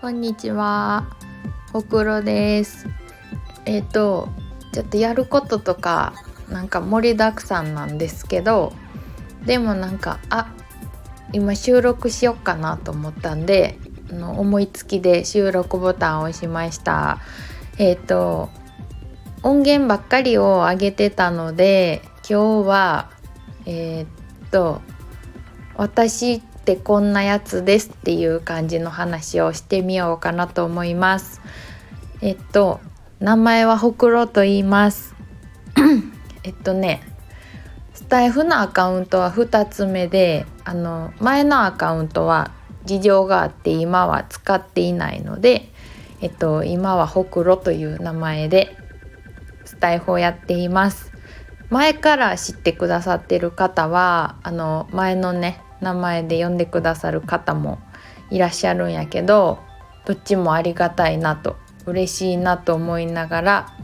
こんにちは。ほくろです。えっ、ー、とちょっとやることとかなんか盛りだくさんなんですけどでもなんかあ今収録しよっかなと思ったんであの思いつきで収録ボタンを押しました。えっ、ー、と音源ばっかりを上げてたので今日はえっ、と私ってこんなやつですっていう感じの話をしてみようかなと思います。えっと名前はほくろと言います。えっとねスタイフのアカウントは2つ目であの前のアカウントは事情があって今は使っていないので、えっと、今はほくろという名前でスタイフをやっています。前から知ってくださってる方はあの前のね名前で呼んでくださる方もいらっしゃるんやけどどっちもありがたいなと嬉しいなと思いながら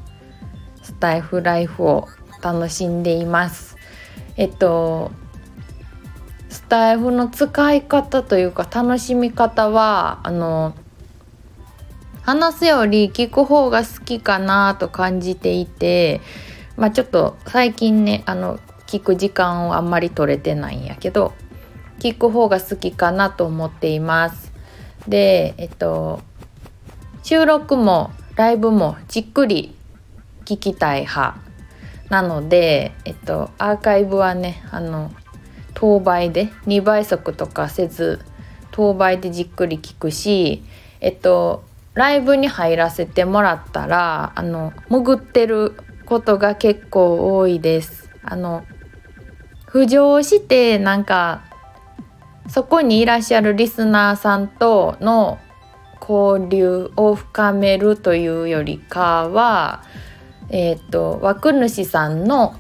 スタイフライフを楽しんでいます。えっとスタイフの使い方というか楽しみ方はあの話すより聞く方が好きかなと感じていてまあちょっと最近ねあの聞く時間をあんまり取れてないんやけど聞く方が好きかなと思っています。でえっと収録もライブもじっくり聞きたい派なので、えっと、アーカイブはねあの当倍で2倍速とかせず当倍でじっくり聞くしえっとライブに入らせてもらったらあの潜ってることが結構多いです。あの浮上してなんかそこにいらっしゃるリスナーさんとの交流を深めるというよりかは、えーと、枠主さんの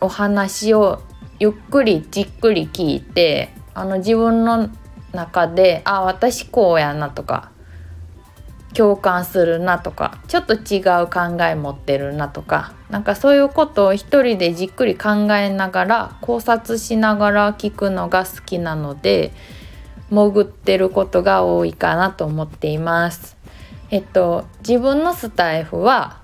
お話をゆっくりじっくり聞いてあの自分の中であ私こうやなとか共感するなとかちょっと違う考え持ってるなとかなんかそういうことを一人でじっくり考えながら考察しながら聞くのが好きなので潜ってることが多いかなと思っています。えっと自分のスタエフは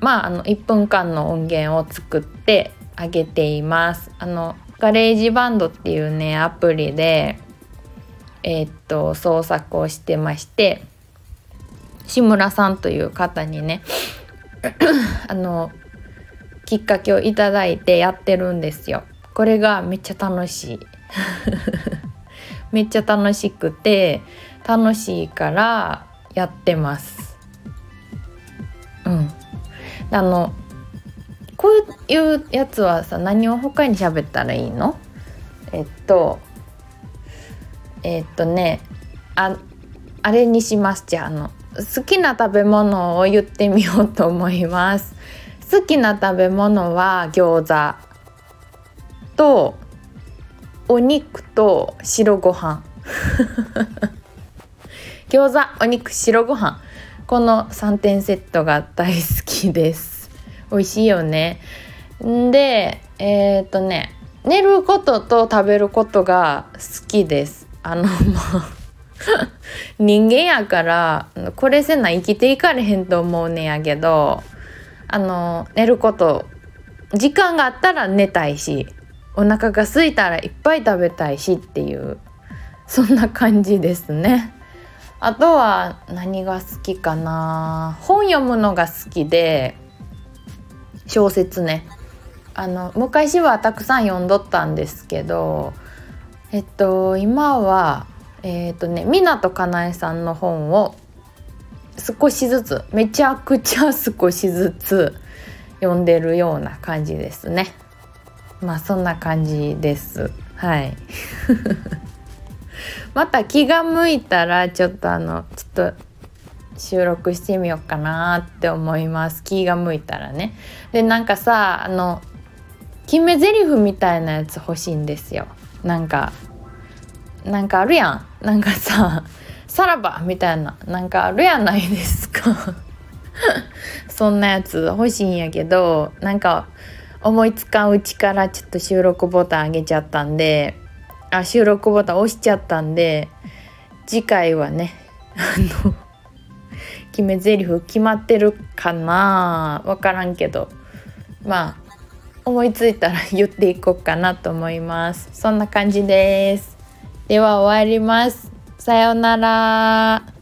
まああの1分間の音源を作ってあげています。あの GarageBand っていうねアプリでえっと創作をしてまして志村さんという方にね あのきっかけをいただいてやってるんですよ。これがめっちゃ楽しい。めっちゃ楽しくて楽しいからやってます。うん。あのこういうやつはさ何を他に喋ったらいいの？えっとえっとねああれにしますじゃああの好きな食べ物を言ってみようと思います。好きな食べ物は餃子とお肉と白ご飯。餃子お肉白ご飯。この3点セットが大好きです。美味しいよね。でえー、っとね寝ることと食べることが好きです。あのもう人間やからこれせな生きていかれへんと思うねんやけどあの寝ること時間があったら寝たいしお腹が空いたらいっぱい食べたいしっていうそんな感じですね。あとは何が好きかな本読むのが好きで小説ねあの昔はたくさん読んどったんですけどえっと今はえっ、とね湊かなえさんの本を少しずつめちゃくちゃ少しずつ読んでるような感じですね。まあそんな感じです。はい。また気が向いたらちょっとあのちょっと収録してみようかなって思います。気が向いたらね。でなんかさあの決め台詞みたいなやつ欲しいんですよ。なんかなんかあるやん。なんかさ「さらば!」みたいな。なんかあるやないですか。そんなやつ欲しいんやけどなんか思いつかんうちからちょっと収録ボタン上げちゃったんであ収録ボタン押しちゃったんで次回はねあの決め台詞決まってるかな。分からんけど。まあ思いついたら言っていこうかなと思います。そんな感じです。では終わります。さようなら。